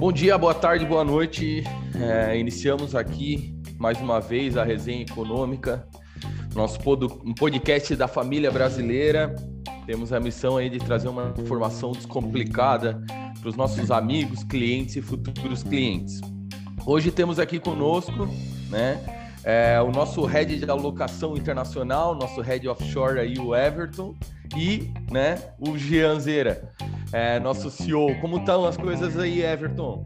Bom dia, boa tarde, boa noite. É, iniciamos aqui mais uma vez a resenha econômica, nosso pod um podcast da família brasileira. Temos a missão aí de trazer uma informação descomplicada para os nossos amigos, clientes e futuros clientes. Hoje temos aqui conosco, né, é, o nosso head de alocação internacional, nosso head offshore aí, o Everton, e, né, o Gianzeira é, nosso CEO. Como estão as coisas aí, Everton?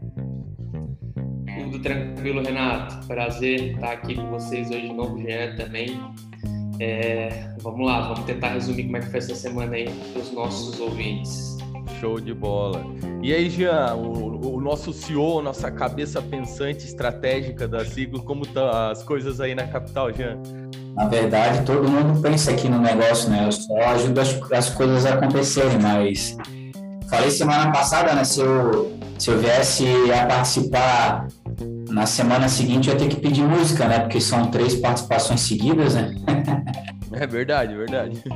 Tudo tranquilo, Renato. Prazer estar aqui com vocês hoje de novo, Jean também. É, vamos lá, vamos tentar resumir como é que foi essa semana aí para os nossos ouvintes. Show de bola. E aí, Jean, o, o, nosso CEO, nossa cabeça pensante estratégica da Siglo, como estão as coisas aí na capital, Jean? Na verdade, todo mundo pensa aqui no negócio, né? Eu só ajudo as, as coisas a acontecerem, mas Falei semana passada, né? Se eu, se eu viesse a participar na semana seguinte, eu ia ter que pedir música, né? Porque são três participações seguidas, né? É verdade, verdade.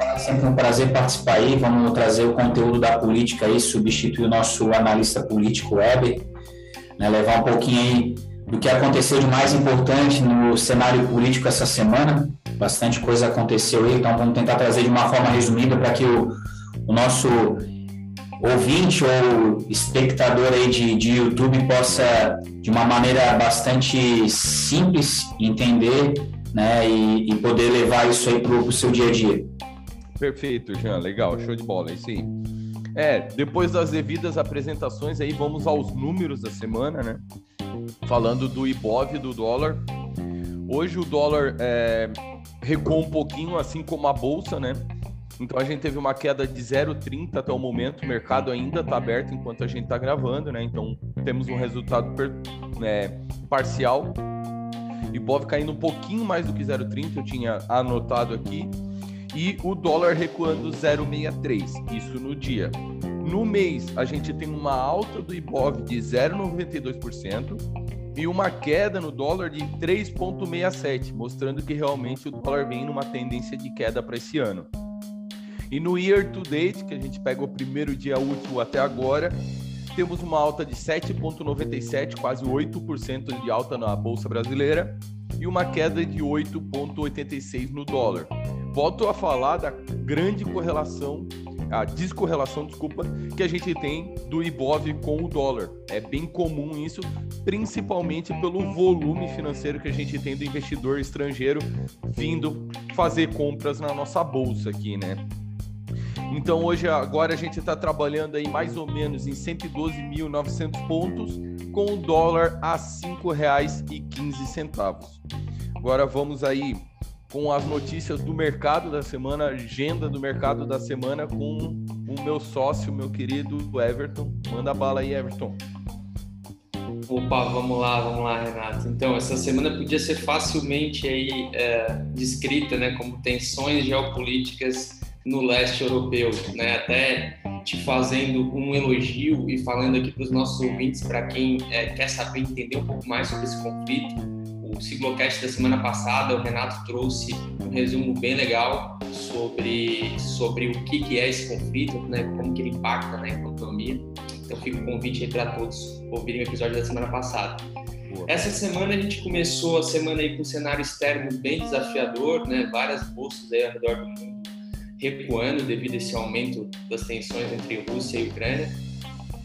É sempre um prazer participar aí. Vamos trazer o conteúdo da política aí, substituir o nosso analista político Weber, né? levar um pouquinho aí do que aconteceu de mais importante no cenário político essa semana. Bastante coisa aconteceu aí, então vamos tentar trazer de uma forma resumida para que o, o nosso ouvinte ou espectador aí de, de YouTube possa, de uma maneira bastante simples, entender né, e, e poder levar isso aí para o seu dia a dia. Perfeito, Jean, legal, show de bola, é isso aí. É, depois das devidas apresentações aí, vamos aos números da semana, né? Falando do Ibov, do dólar. Hoje o dólar é, recuou um pouquinho, assim como a bolsa, né? Então a gente teve uma queda de 0,30 até o momento. O mercado ainda está aberto enquanto a gente está gravando, né? Então temos um resultado per, né, parcial. Ibov caindo um pouquinho mais do que 0,30, eu tinha anotado aqui. E o dólar recuando 0,63, isso no dia. No mês, a gente tem uma alta do Ibov de 0,92% e uma queda no dólar de 3,67, mostrando que realmente o dólar vem numa tendência de queda para esse ano. E no year to date, que a gente pega o primeiro dia útil até agora, temos uma alta de 7,97, quase 8% de alta na bolsa brasileira e uma queda de 8,86 no dólar. Volto a falar da grande correlação, a descorrelação, desculpa, que a gente tem do Ibov com o dólar. É bem comum isso, principalmente pelo volume financeiro que a gente tem do investidor estrangeiro vindo fazer compras na nossa bolsa aqui, né? Então hoje agora a gente está trabalhando aí mais ou menos em 112.900 pontos com o dólar a R$ 5,15. Agora vamos aí com as notícias do mercado da semana, agenda do mercado da semana com o meu sócio, meu querido Everton. Manda bala aí, Everton. Opa, vamos lá, vamos lá, Renato. Então, essa semana podia ser facilmente aí é, descrita, né, como tensões geopolíticas no leste europeu, né? Até te fazendo um elogio e falando aqui para os nossos ouvintes, para quem é, quer saber entender um pouco mais sobre esse conflito, o Ciclocast da semana passada, o Renato trouxe um resumo bem legal sobre, sobre o que, que é esse conflito, né? Como que ele impacta na economia. Então fica o convite aí para todos ouvirem o episódio da semana passada. Essa semana a gente começou a semana aí com um cenário externo bem desafiador, né? Várias bolsas aí ao redor do mundo recuando devido a esse aumento das tensões entre Rússia e Ucrânia.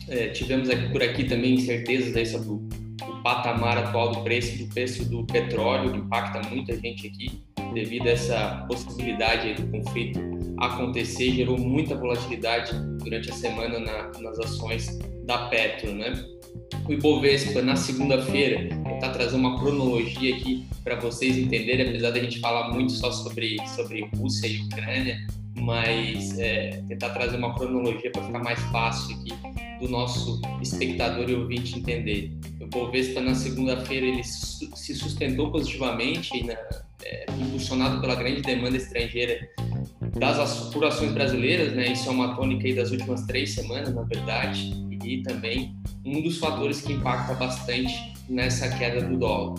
É, tivemos aqui, por aqui também incertezas aí sobre o, o, patamar atual do preço do preço do petróleo, que impacta muita gente aqui devido a essa possibilidade do conflito acontecer, gerou muita volatilidade durante a semana na, nas ações da Petro, né? O Ibovespa na segunda-feira, tentar trazer uma cronologia aqui para vocês entenderem, apesar da gente falar muito só sobre sobre Rússia e Ucrânia, mas é, tentar trazer uma cronologia para ficar mais fácil aqui do nosso espectador e ouvinte entender. O Bovespa na segunda-feira ele se sustentou positivamente, é, impulsionado pela grande demanda estrangeira das por ações brasileiras, né? Isso é uma tônica das últimas três semanas, na verdade, e também um dos fatores que impacta bastante nessa queda do dólar.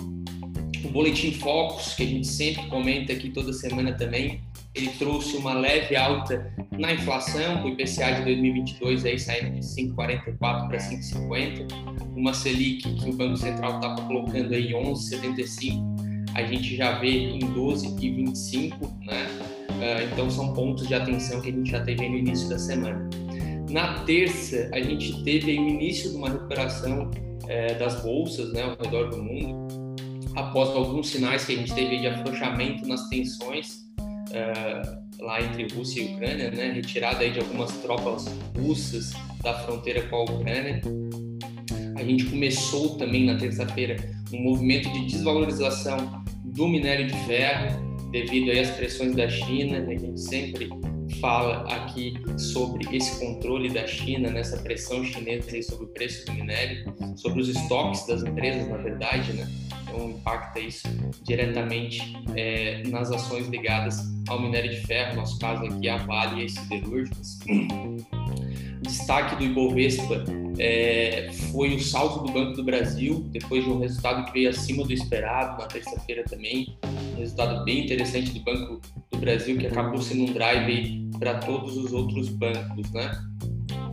O boletim Focus, que a gente sempre comenta aqui toda semana também, ele trouxe uma leve alta na inflação, com o IPCA de 2022 aí saindo de 5,44 para 5,50, uma Selic que o Banco Central estava colocando aí 11,75, a gente já vê em 12,25, né? Ah, então são pontos de atenção que a gente já teve no início da semana. Na terça, a gente teve o início de uma recuperação é, das bolsas né, ao redor do mundo, após alguns sinais que a gente teve de afrouxamento nas tensões é, lá entre Rússia e Ucrânia, né, retirada aí de algumas tropas russas da fronteira com a Ucrânia. A gente começou também na terça-feira um movimento de desvalorização do minério de ferro, devido aí às pressões da China. A gente sempre fala aqui sobre esse controle da China, nessa pressão chinesa sobre o preço do minério, sobre os estoques das empresas, na verdade, né? Então impacta isso diretamente é, nas ações ligadas ao minério de ferro, no nosso caso aqui a Vale e as siderúrgicas. Destaque do Ibovespa é, foi o saldo do Banco do Brasil, depois de um resultado que veio acima do esperado na terça-feira também. Um resultado bem interessante do Banco do Brasil, que acabou sendo um drive para todos os outros bancos, né?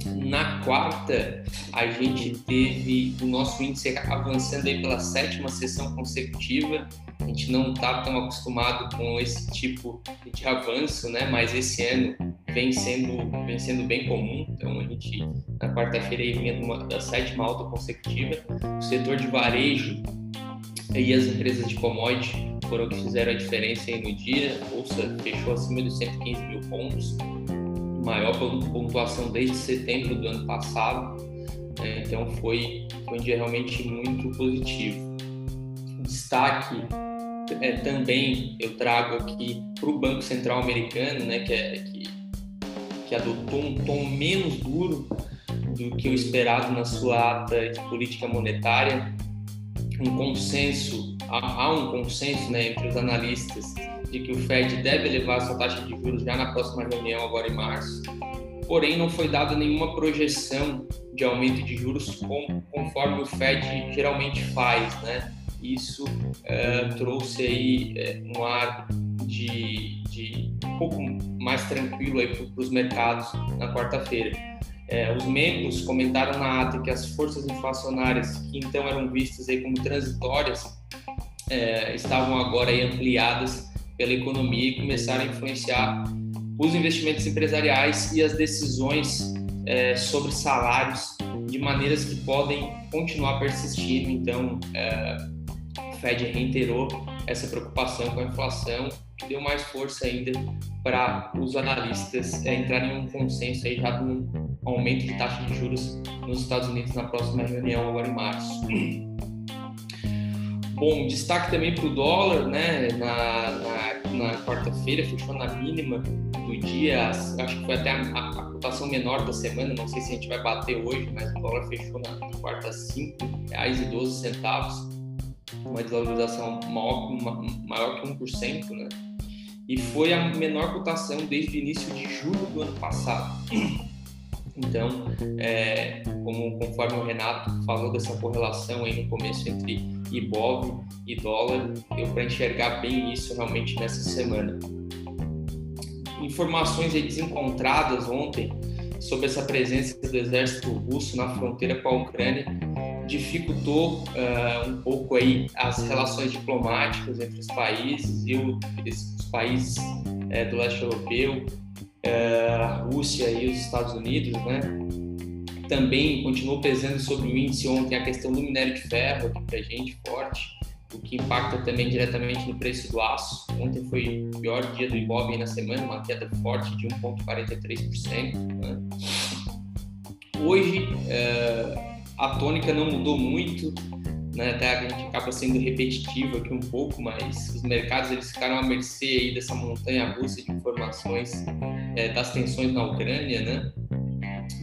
Na quarta, a gente teve o nosso índice avançando aí pela sétima sessão consecutiva. A gente não está tão acostumado com esse tipo de avanço, né? Mas esse ano vem sendo, vem sendo bem comum. Então, a gente, na quarta-feira, vinha uma, da sétima alta consecutiva. O setor de varejo e as empresas de commodity foram que fizeram a diferença aí no dia. A bolsa fechou acima de 115 mil pontos maior pontuação desde setembro do ano passado. Né? Então foi, foi um dia realmente muito positivo. Destaque é, também eu trago aqui para o Banco Central Americano, né, que, é, que, que adotou um tom menos duro do que o esperado na sua ata de política monetária, um consenso, há, há um consenso né, entre os analistas de que o Fed deve elevar sua taxa de juros já na próxima reunião, agora em março. Porém, não foi dada nenhuma projeção de aumento de juros conforme o Fed geralmente faz, né? Isso é, trouxe aí é, um ar de, de, um pouco mais tranquilo aí para os mercados na quarta-feira. É, os membros comentaram na ata que as forças inflacionárias, que então eram vistas aí como transitórias, é, estavam agora ampliadas pela economia e começaram a influenciar os investimentos empresariais e as decisões é, sobre salários de maneiras que podem continuar persistindo. Então, é, o Fed reiterou essa preocupação com a inflação, que deu mais força ainda para os analistas é, entrarem em um consenso aí já de um aumento de taxa de juros nos Estados Unidos na próxima reunião agora em março. Bom, destaque também para o dólar, né? Na, na, na quarta-feira fechou na mínima do dia, acho que foi até a, a, a, cotação menor da semana, não sei se a gente vai bater hoje, mas o dólar fechou na, na quarta R$ 5,12, uma desvalorização maior, maior que 1%, né? E foi a menor cotação desde o início de julho do ano passado. Então, é, como conforme o Renato falou dessa correlação aí no começo entre IBOV e dólar, eu para enxergar bem isso realmente nessa semana. Informações desencontradas ontem sobre essa presença do exército russo na fronteira com a Ucrânia dificultou uh, um pouco aí as relações diplomáticas entre os países e o, os países uh, do leste europeu é, a Rússia e os Estados Unidos, né? Também continuou pesando sobre o índice ontem a questão do minério de ferro aqui para gente forte, o que impacta também diretamente no preço do aço. Ontem foi o pior dia do Ibov na semana, uma queda forte de 1,43%. Né? Hoje é, a tônica não mudou muito, né? Até a gente acaba sendo repetitivo aqui um pouco, mas os mercados eles ficaram à mercê aí dessa montanha russa de informações é, das tensões na Ucrânia, né?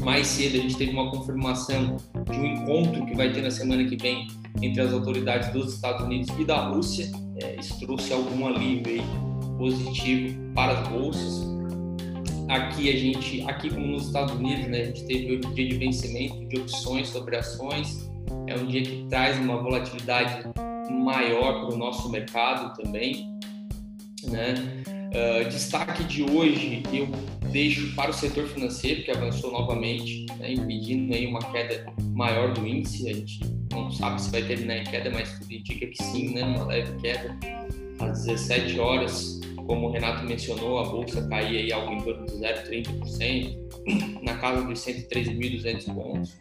Mais cedo a gente teve uma confirmação de um encontro que vai ter na semana que vem entre as autoridades dos Estados Unidos e da Rússia. É, isso trouxe algum alívio positivo para as bolsas. Aqui a gente, aqui como nos Estados Unidos, né, a gente teve o dia de vencimento de opções sobre ações é um dia que traz uma volatilidade maior para o nosso mercado também, né? Uh, destaque de hoje eu deixo para o setor financeiro, que avançou novamente, né, impedindo aí uma queda maior do índice. A gente não sabe se vai terminar em queda, mas tudo indica que sim, né, uma leve queda. Às 17 horas, como o Renato mencionou, a bolsa caía aí algo em torno de 0,30%, na casa dos 113.200 pontos.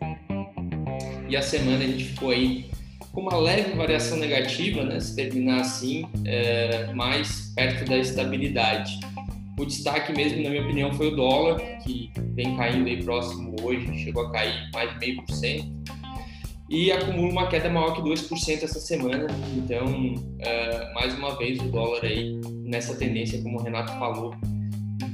E a semana a gente ficou aí com uma leve variação negativa, né, se terminar assim, é, mais perto da estabilidade. O destaque mesmo, na minha opinião, foi o dólar, que vem caindo aí próximo hoje, chegou a cair mais de meio por cento e acumula uma queda maior que 2% essa semana. Então, é, mais uma vez, o dólar aí nessa tendência, como o Renato falou,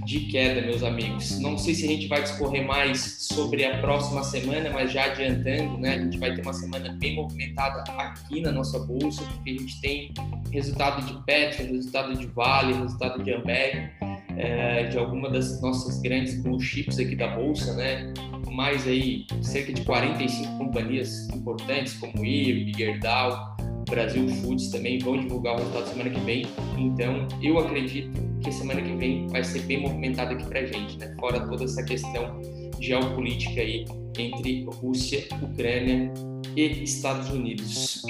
de queda, meus amigos. Não sei se a gente vai discorrer mais sobre a próxima semana, mas já adiantando, né, a gente vai ter uma semana bem movimentada aqui na nossa bolsa, porque a gente tem resultado de Petro, resultado de Vale, resultado de Ambev, é, de alguma das nossas grandes blue chips aqui da bolsa, né? Mais aí cerca de 45 companhias importantes como IRB, Gerdau, Brasil Foods também vão divulgar o resultado semana que vem. Então, eu acredito que semana que vem vai ser bem movimentado aqui para gente, né? Fora toda essa questão geopolítica aí entre Rússia, Ucrânia e Estados Unidos.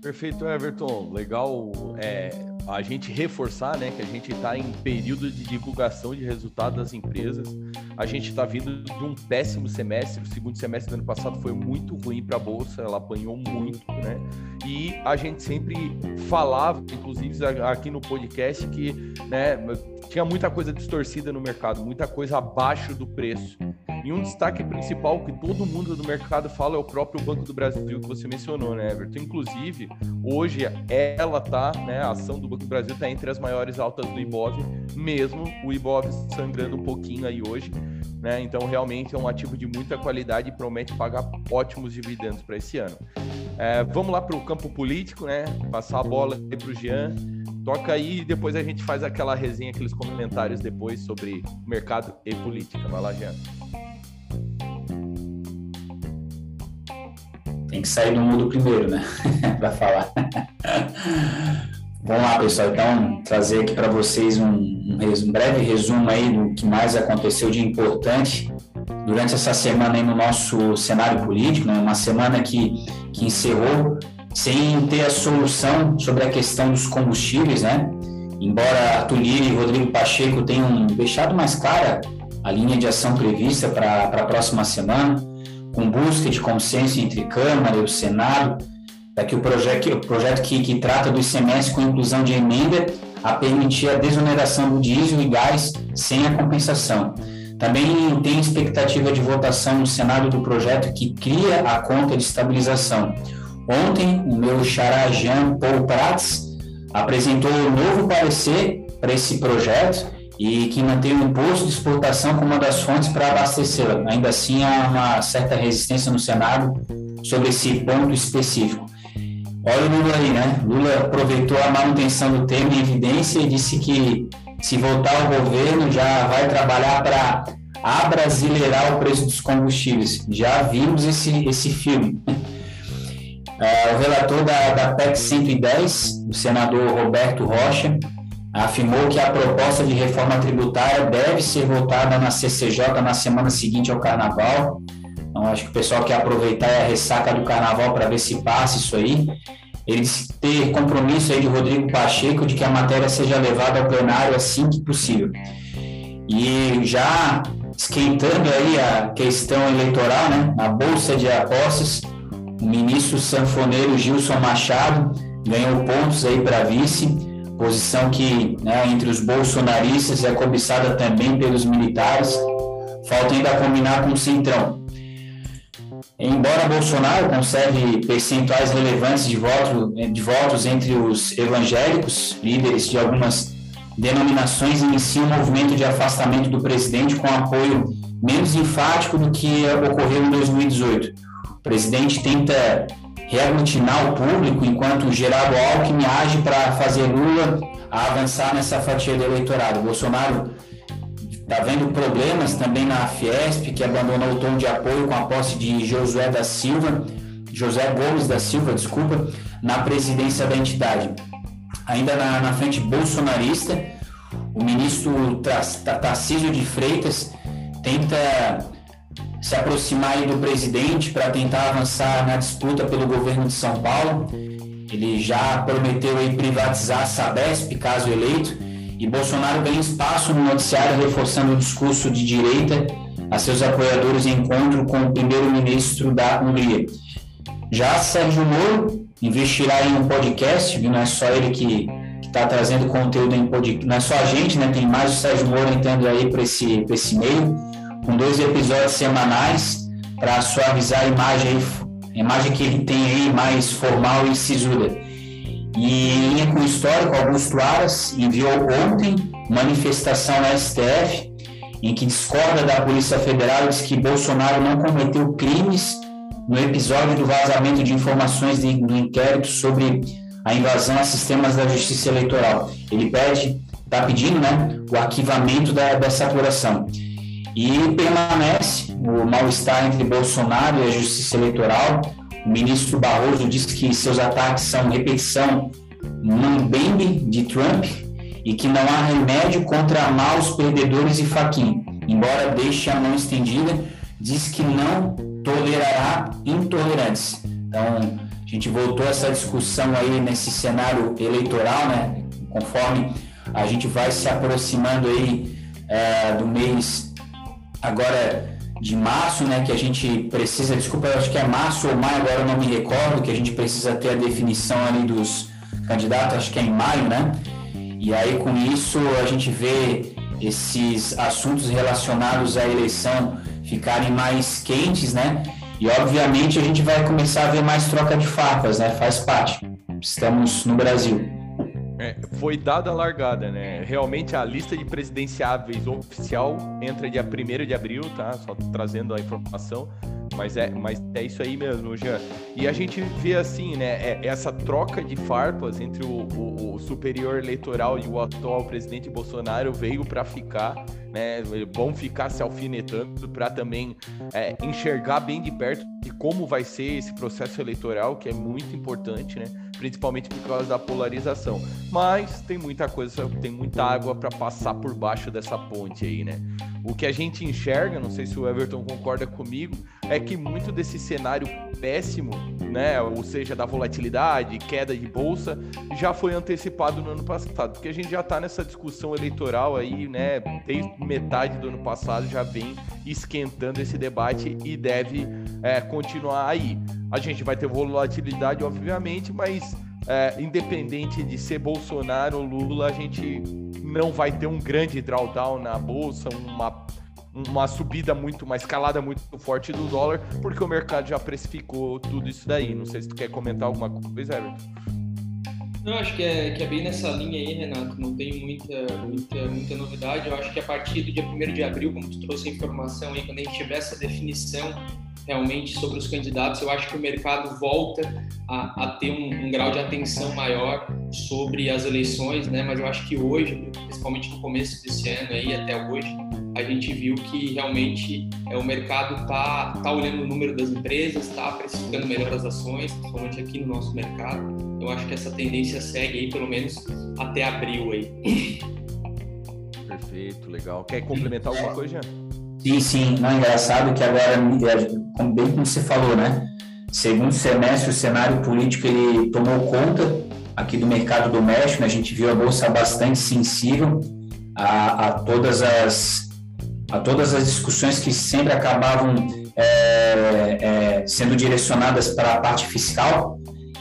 Perfeito, Everton. Legal é, a gente reforçar né, que a gente está em período de divulgação de resultados das empresas. A gente está vindo de um péssimo semestre. O segundo semestre do ano passado foi muito ruim para a Bolsa, ela apanhou muito, né? E a gente sempre falava, inclusive aqui no podcast, que né, tinha muita coisa distorcida no mercado, muita coisa abaixo do preço. E um destaque principal que todo mundo do mercado fala é o próprio Banco do Brasil que você mencionou, né, Everton? Inclusive, hoje ela tá, né, a ação do Do Brasil está entre as maiores altas do Ibov, mesmo o Ibov sangrando um pouquinho aí hoje, né? Então, realmente é um ativo de muita qualidade e promete pagar ótimos dividendos para esse ano. É, vamos lá para o campo político, né? Passar a bola para o Jean. Toca aí e depois a gente faz aquela resenha, aqueles comentários depois sobre mercado e política. Vai lá, Jean. Tem que sair do mundo primeiro, né? para falar. Vamos lá, pessoal. Então, trazer aqui para vocês um, um, um, breve resumo aí do que mais aconteceu de importante durante essa semana aí no nosso cenário político, né? uma semana que, que encerrou sem ter a solução sobre a questão dos combustíveis, né? Embora Arthur Lira e Rodrigo Pacheco tenham deixado mais clara a linha de ação prevista para a próxima semana, com busca de consenso entre Câmara e o Senado, para que o projeto, o projeto que, que trata do ICMS com inclusão de emenda a permitir a desoneração do diesel e gás sem a compensação. Também tem expectativa de votação no Senado do projeto que cria a conta de estabilização. Ontem, o meu xará Jean Paul Prats apresentou um novo parecer para esse projeto e que mantém o imposto de exportação como uma das fontes para abastecê-la. Ainda assim, há uma certa resistência no Senado sobre esse ponto específico. Olha o Lula aí, né? Lula aproveitou a manutenção do tema em evidência e disse que se voltar ao governo já vai trabalhar para abrasileirar o preço dos combustíveis. Já vimos esse, esse filme. É, o relator da, da PEC 110, o senador Roberto Rocha, afirmou que a proposta de reforma tributária deve ser votada na CCJ na semana seguinte ao Carnaval. Então, acho que o pessoal quer aproveitar a ressaca do Carnaval para ver se passa isso aí. Ele disse ter compromisso aí de Rodrigo Pacheco de que a matéria seja levada ao plenário assim que possível. E já esquentando aí a questão eleitoral, né, na Bolsa de Apostas, o ministro sanfoneiro Gilson Machado ganhou pontos aí para vice posição que né, entre os bolsonaristas é cobiçada também pelos militares. Falta ainda combinar com o Centrão. Embora Bolsonaro conserve percentuais relevantes de, voto, de votos entre os evangélicos, líderes de algumas denominações iniciam um movimento de afastamento do presidente com apoio menos enfático do que ocorreu em 2018. O presidente tenta reaglutinar o público, enquanto Geraldo Alckmin age para fazer Lula avançar nessa fatia do eleitorado. Bolsonaro está vendo problemas também na Fiesp, que abandonou o tom de apoio com a posse de Josué da Silva, José Gomes da Silva, desculpa, na presidência da entidade. ainda na, na frente bolsonarista. O ministro Tarcísio de Freitas tenta se aproximar do presidente para tentar avançar na disputa pelo governo de São Paulo. Ele já prometeu privatizar a Sabesp, caso eleito, e Bolsonaro ganha espaço no noticiário reforçando o discurso de direita a seus apoiadores em encontro com o primeiro-ministro da Hungria. Já Sérgio Moro investirá em um podcast, viu? não é só ele que está trazendo conteúdo em podcast, não é só a gente, né? tem mais o Sérgio Moro entrando aí para esse, esse meio, com dois episódios semanais para suavizar a imagem, a imagem que ele tem aí mais formal e sisuda. E em linha com o histórico, Augusto Aras enviou ontem manifestação na STF em que discorda da Polícia Federal e diz que Bolsonaro não cometeu crimes no episódio do vazamento de informações do inquérito sobre a invasão a sistemas da Justiça Eleitoral. Ele pede, está pedindo, né, o arquivamento da, dessa apuração. E permanece o mal-estar entre Bolsonaro e a Justiça Eleitoral. O ministro Barroso diz que seus ataques são repetição mambembe de Trump e que não há remédio contra maus perdedores e faquinha. Embora deixe a mão estendida, diz que não tolerará intolerantes. Então, a gente voltou a essa discussão aí nesse cenário eleitoral, né? Conforme a gente vai se aproximando aí é, do mês agora de março, né? Que a gente precisa, desculpa, eu acho que é março ou maio, agora eu não me recordo, que a gente precisa ter a definição ali dos candidatos, acho que é em maio, né? E aí, com isso, a gente vê esses assuntos relacionados à eleição ficarem mais quentes, né? E, obviamente, a gente vai começar a ver mais troca de farpas, né? Faz parte. Estamos no Brasil. É, foi dada a largada, né? Realmente a lista de presidenciáveis oficial entra dia 1 de abril, tá? Só trazendo a informação. Mas é, mas é isso aí mesmo, Jean. E a gente vê assim, né? É, essa troca de farpas entre o, o, o superior eleitoral e o atual presidente Bolsonaro veio para ficar, né? Vão ficar se alfinetando para também é, enxergar bem de perto de como vai ser esse processo eleitoral, que é muito importante, né? Principalmente por causa da polarização. Mas tem muita coisa, tem muita água para passar por baixo dessa ponte aí, né? O que a gente enxerga, não sei se o Everton concorda comigo, é que muito desse cenário péssimo, né, ou seja, da volatilidade, queda de bolsa, já foi antecipado no ano passado, porque a gente já está nessa discussão eleitoral aí, né, desde metade do ano passado já vem esquentando esse debate e deve é, continuar aí. A gente vai ter volatilidade, obviamente, mas é, independente de ser Bolsonaro ou Lula, a gente não vai ter um grande drawdown na bolsa, uma, uma subida muito, uma escalada muito forte do dólar, porque o mercado já precificou tudo isso daí. Não sei se tu quer comentar alguma coisa, Everton. Não, acho que é, que é bem nessa linha aí, Renato. Não tem muita, muita, muita novidade. Eu acho que a partir do dia 1 de abril, como tu trouxe a informação aí, quando a gente tiver essa definição realmente sobre os candidatos, eu acho que o mercado volta a, a ter um, um, grau de atenção maior sobre as eleições, né? Mas eu acho que hoje, principalmente no começo desse ano aí até hoje, a gente viu que realmente é, o mercado tá, tá olhando o número das empresas, está precificando melhor as ações, principalmente aqui no nosso mercado. Eu acho que essa tendência segue aí pelo menos até abril aí. Perfeito, legal. Quer complementar alguma coisa, Jean? Sim, sim. Não é engraçado que agora, como bem como você falou, né? Segundo semestre, o cenário político ele tomou conta aqui do mercado doméstico. Né? A gente viu a bolsa bastante sensível a, a todas as a todas as discussões que sempre acabavam é, é, sendo direcionadas para a parte fiscal.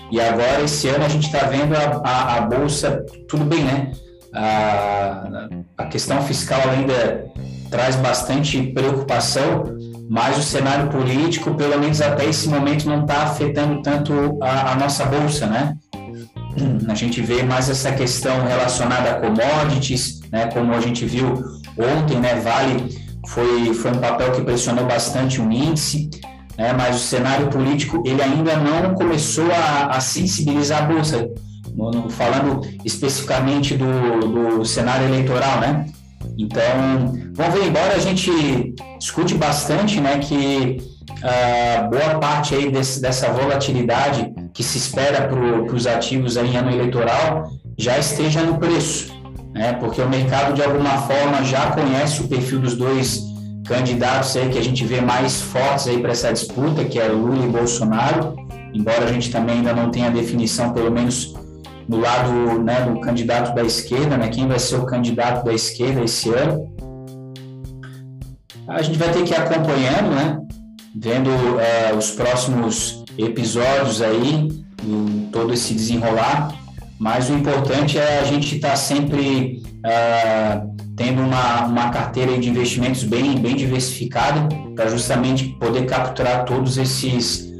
E agora, esse ano, a gente está vendo a, a, a, bolsa, tudo bem, né? A, a questão fiscal ainda traz bastante preocupação, mas o cenário político, pelo menos até esse momento, não está afetando tanto a, a, nossa bolsa, né? A gente vê mais essa questão relacionada a commodities, né? Como a gente viu ontem, né? Vale foi, foi um papel que pressionou bastante o índice, né? mas o cenário político ele ainda não começou a, a sensibilizar a bolsa, falando especificamente do, do cenário eleitoral, né? Então, vamos ver, embora a gente escute bastante, né, que uh, boa parte aí desse, dessa volatilidade que se espera para os ativos em ano eleitoral já esteja no preço, né? Porque o mercado de alguma forma já conhece o perfil dos dois candidatos aí que a gente vê mais fortes aí para essa disputa, que é Lula e Bolsonaro, embora a gente também ainda não tenha definição, pelo menos do lado né, do candidato da esquerda, né, quem vai ser o candidato da esquerda esse ano. A gente vai ter que ir acompanhando, né, vendo uh, os próximos episódios aí, todo esse desenrolar, mas o importante é a gente estar tá sempre uh, tendo uma, uma carteira de investimentos bem, bem diversificada para justamente poder capturar todos esses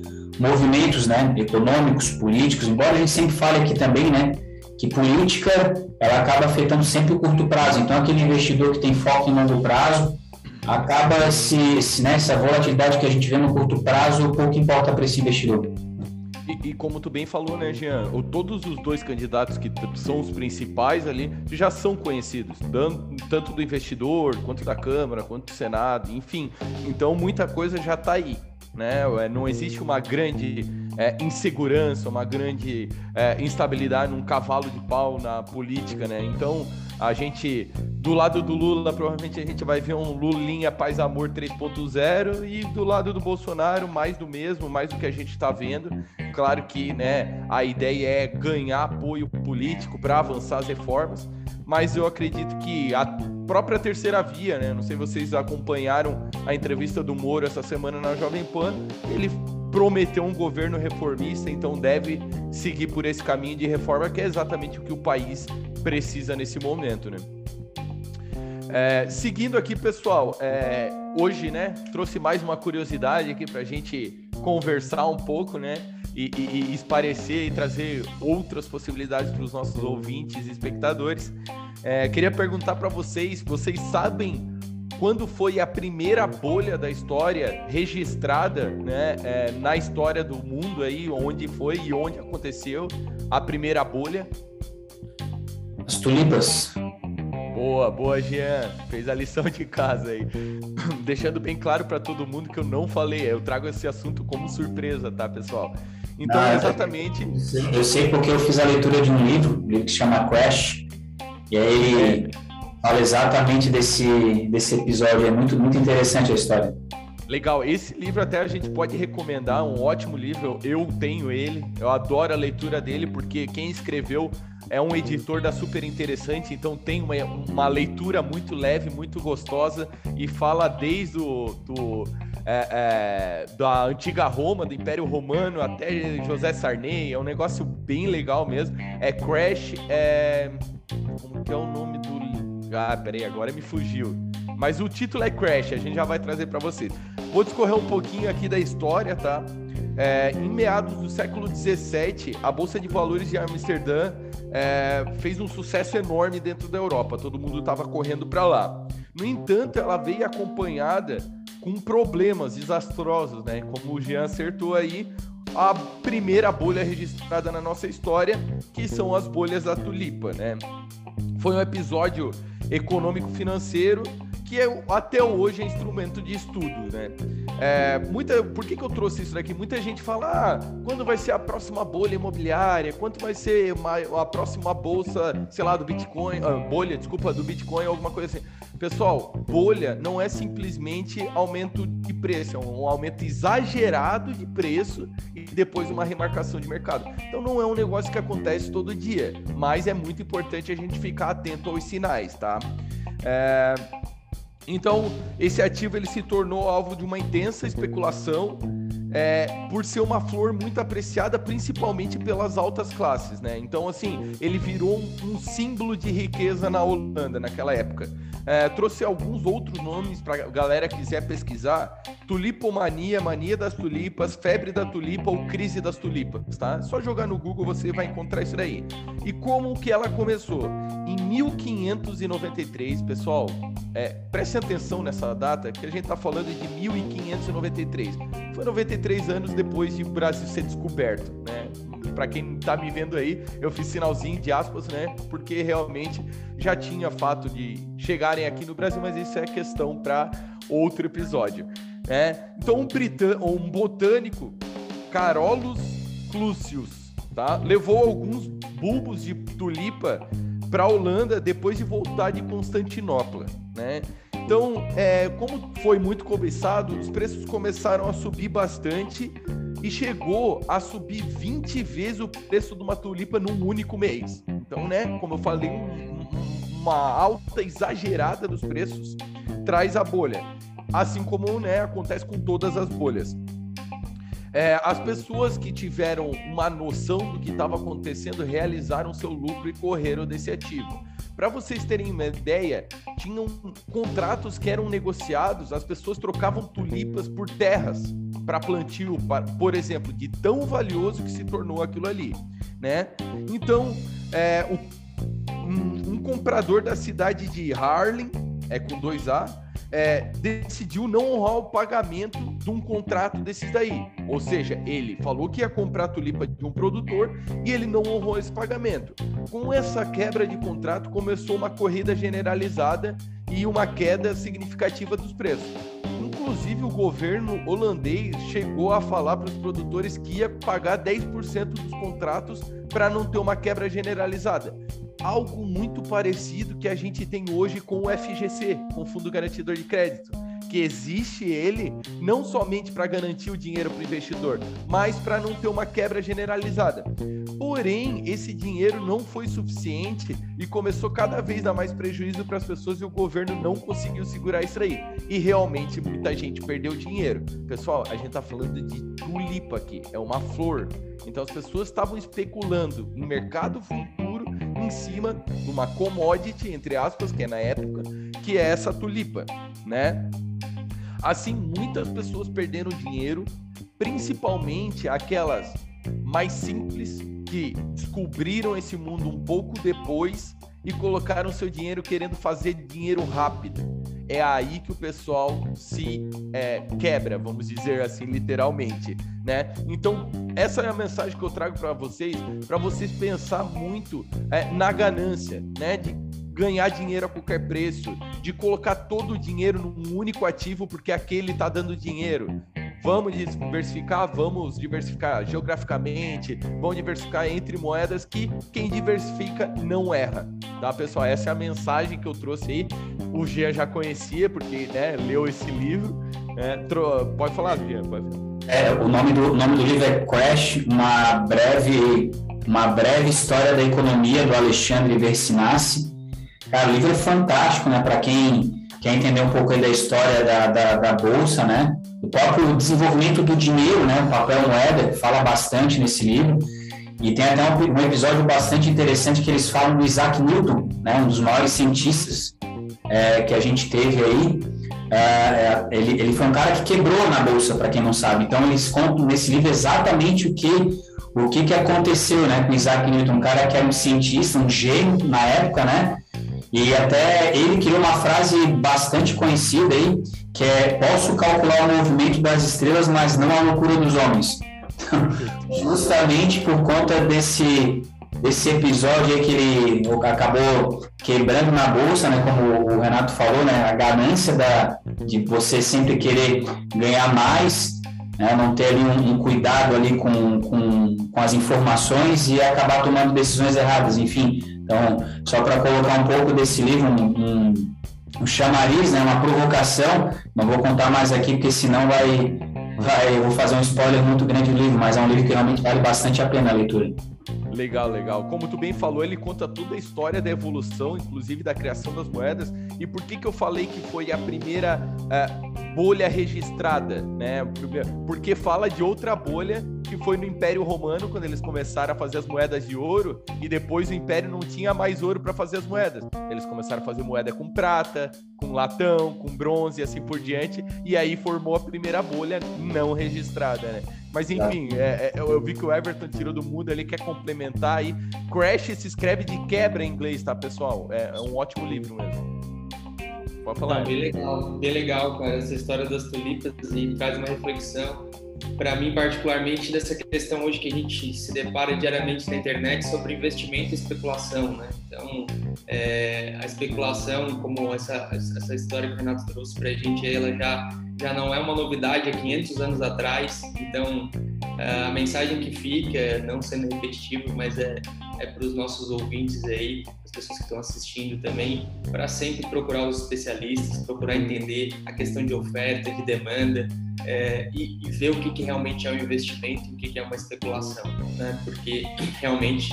movimentos né, econômicos, políticos, embora a gente sempre fale aqui também, né, que política ela acaba afetando sempre o curto prazo. Então, aquele investidor que tem foco em longo prazo acaba se, se né, essa volatilidade que a gente vê no curto prazo pouco importa para esse investidor. E, e, como tu bem falou, né, Jean? Todos os dois candidatos que são os principais ali já são conhecidos, tanto do investidor, quanto da Câmara, quanto do Senado, enfim. Então muita coisa já está aí né? É, não existe uma grande é, insegurança, uma grande é, instabilidade num cavalo de pau na política, né? Então, a gente, do lado do Lula, provavelmente a gente vai ver um Lulinha Paz Amor 3.0 e do lado do Bolsonaro, mais do mesmo, mais do que a gente está vendo. Claro que, né, a ideia é ganhar apoio político para avançar as reformas, mas eu acredito que a própria terceira via, né? Não sei se vocês acompanharam a entrevista do Moro essa semana na Jovem Pan. Ele prometeu um governo reformista, então deve seguir por esse caminho de reforma, que é exatamente o que o país precisa nesse momento, né? É, seguindo aqui, pessoal, é, hoje, né, trouxe mais uma curiosidade aqui para a gente conversar um pouco, né? E, e, e esparecer e trazer outras possibilidades para os nossos ouvintes e espectadores. É, queria perguntar para vocês: vocês sabem quando foi a primeira bolha da história registrada né, é, na história do mundo aí, onde foi e onde aconteceu a primeira bolha? As tulipas. Boa, boa, Jean. Fez a lição de casa aí. Deixando bem claro para todo mundo que eu não falei, eu trago esse assunto como surpresa, tá, pessoal? Então, exatamente. Eu sei porque eu fiz a leitura de um livro, um livro que se chama Crash, e aí ele fala exatamente desse, desse episódio. É muito, muito interessante a história. Legal, esse livro até a gente pode recomendar, um ótimo livro. Eu tenho ele, eu adoro a leitura dele, porque quem escreveu é um editor da Super Interessante, então tem uma, uma leitura muito leve, muito gostosa e fala desde o do, é, é, da antiga Roma, do Império Romano até José Sarney, é um negócio bem legal mesmo. É Crash, é... como que é o nome do... Ah, peraí, agora me fugiu. Mas o título é Crash, a gente já vai trazer para vocês. Vou discorrer um pouquinho aqui da história, tá? É, em meados do século XVII, a Bolsa de Valores de Amsterdã é, fez um sucesso enorme dentro da Europa. Todo mundo estava correndo para lá. No entanto, ela veio acompanhada com problemas desastrosos, né? Como o Jean acertou aí, a primeira bolha registrada na nossa história, que são as bolhas da tulipa, né? Foi um episódio econômico-financeiro que até hoje é instrumento de estudo, né? É, muita, por que, que eu trouxe isso daqui? Muita gente fala, ah, quando vai ser a próxima bolha imobiliária? Quanto vai ser uma, a próxima bolsa, sei lá, do Bitcoin, ah, bolha, desculpa, do Bitcoin, alguma coisa assim. Pessoal, bolha não é simplesmente aumento de preço, é um aumento exagerado de preço e depois uma remarcação de mercado. Então não é um negócio que acontece todo dia, mas é muito importante a gente ficar atento aos sinais, tá? É, então, esse ativo ele se tornou alvo de uma intensa especulação é, por ser uma flor muito apreciada, principalmente pelas altas classes, né? Então, assim, ele virou um, símbolo de riqueza na Holanda naquela época. É, trouxe alguns outros nomes para galera quiser pesquisar: tulipomania, mania das tulipas, febre da tulipa ou crise das tulipas, tá? Só jogar no Google você vai encontrar isso daí. E como que ela começou? Em 1593, pessoal, é, preste atenção nessa data que a gente está falando de 1593. Foi 93 anos depois de o Brasil ser descoberto, né? Para quem está me vendo aí, eu fiz sinalzinho de aspas, né? Porque realmente já tinha fato de chegarem aqui no Brasil, mas isso é questão para outro episódio. Né? Então, um, britân um botânico, Carolus Clusius, tá? levou alguns bulbos de tulipa para a Holanda depois de voltar de Constantinopla, né? Então, é, como foi muito cobiçado, os preços começaram a subir bastante e chegou a subir 20 vezes o preço de uma tulipa num único mês. Então, né, como eu falei, um, uma alta exagerada dos preços traz a bolha. Assim como né, acontece com todas as bolhas. É, as pessoas que tiveram uma noção do que estava acontecendo realizaram seu lucro e correram desse ativo. Para vocês terem uma ideia, tinham contratos que eram negociados, as pessoas trocavam tulipas por terras para plantio, por exemplo, de tão valioso que se tornou aquilo ali, né? Então, é, o, um, um comprador da cidade de Harlem, é com dois A, é, decidiu não honrar o pagamento de um contrato desses daí. Ou seja, ele falou que ia comprar a tulipa de um produtor e ele não honrou esse pagamento. Com essa quebra de contrato, começou uma corrida generalizada e uma queda significativa dos preços. Inclusive, o governo holandês chegou a falar para os produtores que ia pagar 10% dos contratos para não ter uma quebra generalizada algo muito parecido que a gente tem hoje com o FGC, com o Fundo Garantidor de Crédito, que existe ele não somente para garantir o dinheiro para o investidor, mas para não ter uma quebra generalizada. Porém, esse dinheiro não foi suficiente e começou cada vez a dar mais prejuízo para as pessoas e o governo não conseguiu segurar isso aí. E realmente muita gente perdeu dinheiro. Pessoal, a gente está falando de tulipa aqui, é uma flor. Então as pessoas estavam especulando em mercado futuro cima de uma commodity, entre aspas, que é na época, que é essa tulipa, né? Assim, muitas pessoas perderam dinheiro, principalmente aquelas mais simples que descobriram esse mundo um pouco depois e colocaram seu dinheiro querendo fazer dinheiro rápido. É aí que o pessoal se é, quebra, vamos dizer assim, literalmente, né? Então, essa é a mensagem que eu trago para vocês, para vocês pensar muito é, na ganância, né? De ganhar dinheiro a qualquer preço, de colocar todo o dinheiro num único ativo porque aquele está dando dinheiro. Vamos diversificar, vamos diversificar geograficamente, vamos diversificar entre moedas que quem diversifica não erra. Tá, pessoal? Essa é a mensagem que eu trouxe aí. O Gia já conhecia, porque né, leu esse livro. Né? Pode falar, Gia, pode É, o nome do, nome do livro é Crash, uma breve, uma breve história da economia do Alexandre Versinassi. Cara, o livro é fantástico, né? Para quem quer entender um pouco da história da, da, da Bolsa, né? O próprio desenvolvimento do dinheiro, né? O papel moeda, fala bastante nesse livro. E tem até um, um, episódio bastante interessante que eles falam do Isaac Newton, né? Um dos maiores cientistas é, que a gente teve aí. É, é ele, ele foi um cara que quebrou na Bolsa, para quem não sabe. Então, eles contam nesse livro exatamente o que o que, que aconteceu né, com Isaac Newton, um cara que era um cientista, um gênio na época, né? E até ele criou uma frase bastante conhecida aí, que é: Posso calcular o movimento das estrelas, mas não a loucura dos homens. Justamente por conta desse, desse episódio aí que ele acabou quebrando na bolsa, né? Como o Renato falou, né? A ganância da, de você sempre querer ganhar mais, né? não ter ali um, um cuidado ali com, com, com as informações e acabar tomando decisões erradas. Enfim, então, só para colocar um pouco desse livro, um, um, um, chamariz, né, uma provocação, não vou contar mais aqui, porque senão vai, vai, eu vou fazer um spoiler muito grande do livro, mas é um livro que realmente vale bastante a pena a leitura. Legal, legal. Como tu bem falou, ele conta toda a história da evolução, inclusive da criação das moedas. E por que, que eu falei que foi a primeira uh, bolha registrada, né? Porque fala de outra bolha que foi no Império Romano, quando eles começaram a fazer as moedas de ouro, e depois o Império não tinha mais ouro para fazer as moedas. Eles começaram a fazer moeda com prata, com latão, com bronze e assim por diante, e aí formou a primeira bolha não registrada, né? Mas enfim, é, é, eu vi que o Everton tirou do mundo ali, quer complementar aí. Crash se escreve de quebra em inglês, tá, pessoal? É, é um ótimo livro mesmo. Pode falar. Não, bem legal, bem legal, cara, essa história das tulipas e traz uma reflexão para mim particularmente dessa questão hoje que a gente se depara diariamente na internet sobre investimento e especulação, né? Então, é, a especulação, como essa, essa história que o Renato trouxe para a gente, ela já, já não é uma novidade há 500 anos atrás. Então, a mensagem que fica, não sendo repetitivo, mas é, é para os nossos ouvintes aí, as pessoas que estão assistindo também, para sempre procurar os especialistas, procurar entender a questão de oferta, de demanda é, e, e, ver o que, que realmente é um investimento e o que, que é uma especulação, né? Porque realmente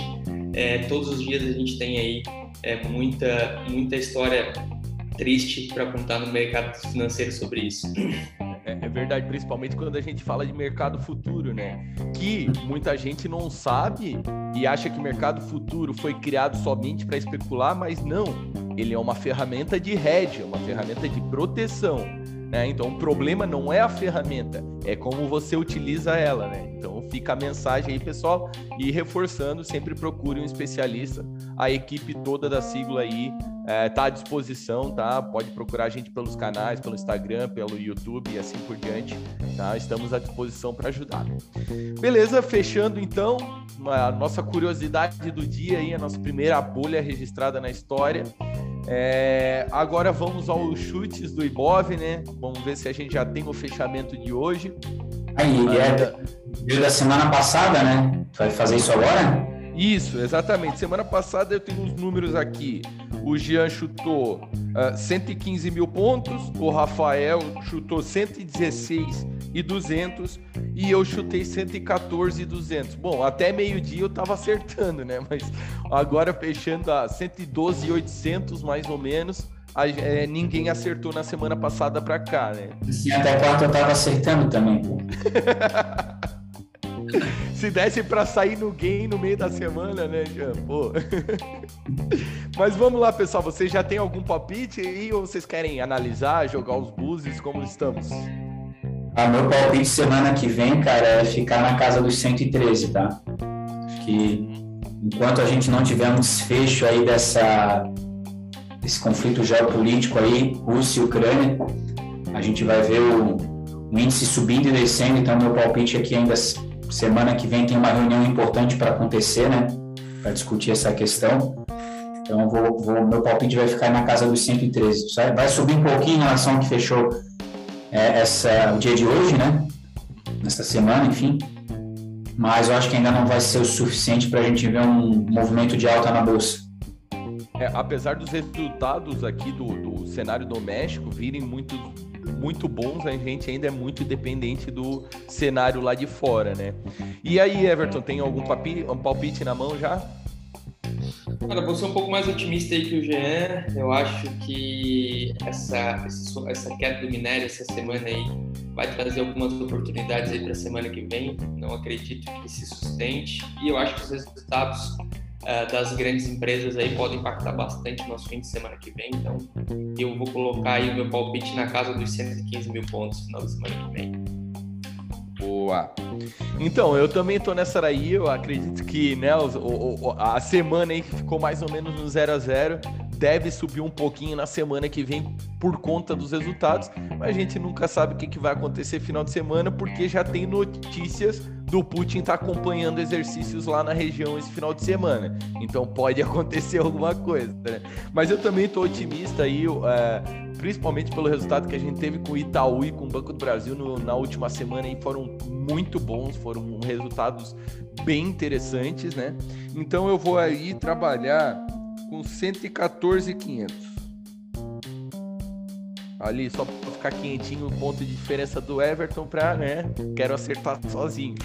é, todos os dias a gente tem aí é, muita, muita história triste para contar no mercado financeiro sobre isso. É, verdade, principalmente quando a gente fala de mercado futuro, né? Que muita gente não sabe e acha que mercado futuro foi criado somente para especular, mas não. Ele é uma ferramenta de hedge, é uma ferramenta de proteção. Né? Então, o problema não é a ferramenta, é como você utiliza ela. Né? Então, fica a mensagem aí, pessoal. E reforçando, sempre procure um especialista. A equipe toda da sigla aí está é, à disposição, tá? Pode procurar a gente pelos canais, pelo Instagram, pelo YouTube e assim por diante, tá? Estamos à disposição para ajudar. Beleza, fechando então a nossa curiosidade do dia aí, a nossa primeira bolha registrada na história. É, agora vamos aos chutes do Ibov, né? Vamos ver se a gente já tem o fechamento de hoje. Aí, é da semana passada, né? Vai fazer isso agora? Isso, exatamente. Semana passada eu tenho os números aqui. O Jean chutou uh, ah, 115 mil pontos, o Rafael chutou 116 e 200 e eu chutei 114 e 200. Bom, até meio-dia eu tava acertando, né? Mas agora fechando a 112 e 800 mais ou menos. A, é, ninguém acertou na semana passada para cá, né? Sim, até quarta eu tava acertando também, pô. Se desse para sair no game no meio da semana, né, Jean? Pô. Mas vamos lá, pessoal. Vocês já têm algum palpite aí ou vocês querem analisar, jogar os buses? Como estamos? Ah, meu palpite semana que vem, cara, é ficar na casa dos 113, tá? Acho que enquanto a gente não tiver um desfecho aí dessa desse conflito geopolítico aí, Rússia e Ucrânia, a gente vai ver o, o índice subindo e descendo, então meu palpite aqui ainda semana que vem tem uma reunião importante para acontecer, né? Para discutir essa questão. Então, vou, vou, meu palpite vai ficar na casa dos 113. Vai subir um pouquinho em relação ao que fechou é, essa, o dia de hoje, né? Nesta semana, enfim. Mas eu acho que ainda não vai ser o suficiente para a gente ver um movimento de alta na bolsa. É, apesar dos resultados aqui do, do cenário doméstico virem muito muito bons, a gente ainda é muito dependente do cenário lá de fora, né? E aí, Everton, tem algum palpite, um palpite na mão já? Cara, vou ser um pouco mais otimista aí que o Jean. Eu acho que essa, essa queda do minério essa semana aí vai trazer algumas oportunidades aí para a semana que vem. Não acredito que se sustente. E eu acho que os resultados uh, das grandes empresas aí podem impactar bastante no nosso fim de semana que vem. Então, eu vou colocar aí o meu palpite na casa dos 115 mil pontos no final da semana que vem. Boa. Então, eu também tô nessa aí, eu acredito que né, a semana aí que ficou mais ou menos no 0 a 0 deve subir um pouquinho na semana que vem por conta dos resultados, mas a gente nunca sabe o que, que vai acontecer final de semana, porque já tem notícias do Putin estar tá acompanhando exercícios lá na região esse final de semana. Então pode acontecer alguma coisa, né? Mas eu também estou otimista aí, é, principalmente pelo resultado que a gente teve com o Itaú e com o Banco do Brasil no, na última semana aí foram muito bons, foram resultados bem interessantes, né? Então eu vou aí trabalhar com 114,500. Ali, só pra ficar quentinho o ponto de diferença do Everton pra, né? Quero acertar sozinho.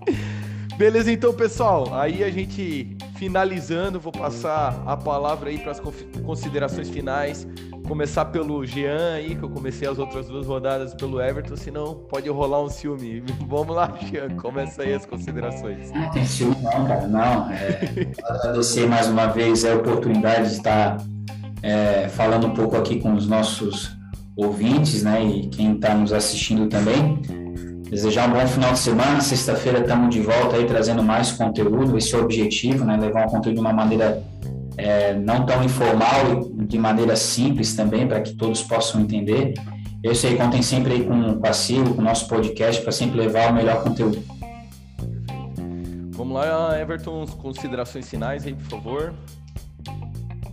Beleza, então, pessoal. Aí a gente finalizando, vou passar a palavra aí para as considerações finais. Começar pelo Jean aí, que eu comecei as outras duas rodadas pelo Everton, senão pode rolar um ciúme. Vamos lá, Jean, começa aí as considerações. Não tem ciúme não, cara, não. É, agradecer mais uma vez a oportunidade de estar é, falando um pouco aqui com os nossos ouvintes, né, e quem está nos assistindo também. Desejar um bom final de semana. Sexta-feira estamos de volta aí trazendo mais conteúdo. Esse é o objetivo, né? Levar um conteúdo de uma maneira é, não tão informal e de maneira simples também, para que todos possam entender. Eu sei, contem sempre aí com o Passivo, com o nosso podcast, para sempre levar o melhor conteúdo. Vamos lá, Everton, considerações finais aí, por favor.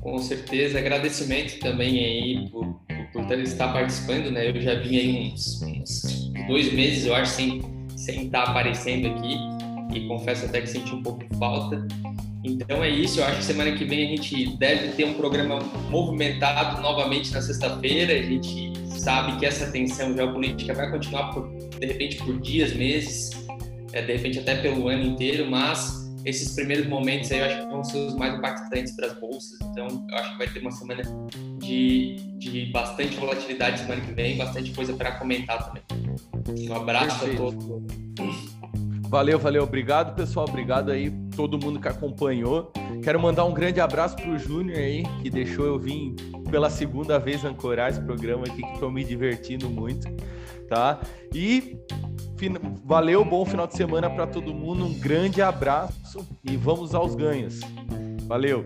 Com certeza, agradecimento também aí por, por estar participando, né? Eu já vim aí uns, uns dois meses, eu acho, sem, sem estar aparecendo aqui e confesso até que senti um pouco de falta. Então é isso, eu acho que semana que vem a gente deve ter um programa movimentado novamente na sexta-feira. A gente sabe que essa tensão geopolítica vai continuar por, de repente por dias, meses, é, de repente até pelo ano inteiro, mas esses primeiros momentos aí eu acho que vão ser os mais impactantes para as bolsas. Então eu acho que vai ter uma semana de, de bastante volatilidade semana que vem, bastante coisa para comentar também. Um abraço Perfeito. a todos. Valeu, valeu. Obrigado, pessoal. Obrigado aí todo mundo que acompanhou. Quero mandar um grande abraço pro Júnior aí, que deixou eu vir pela segunda vez ancorar esse programa aqui, que estou me divertindo muito, tá? E valeu, bom final de semana para todo mundo. Um grande abraço e vamos aos ganhos. Valeu.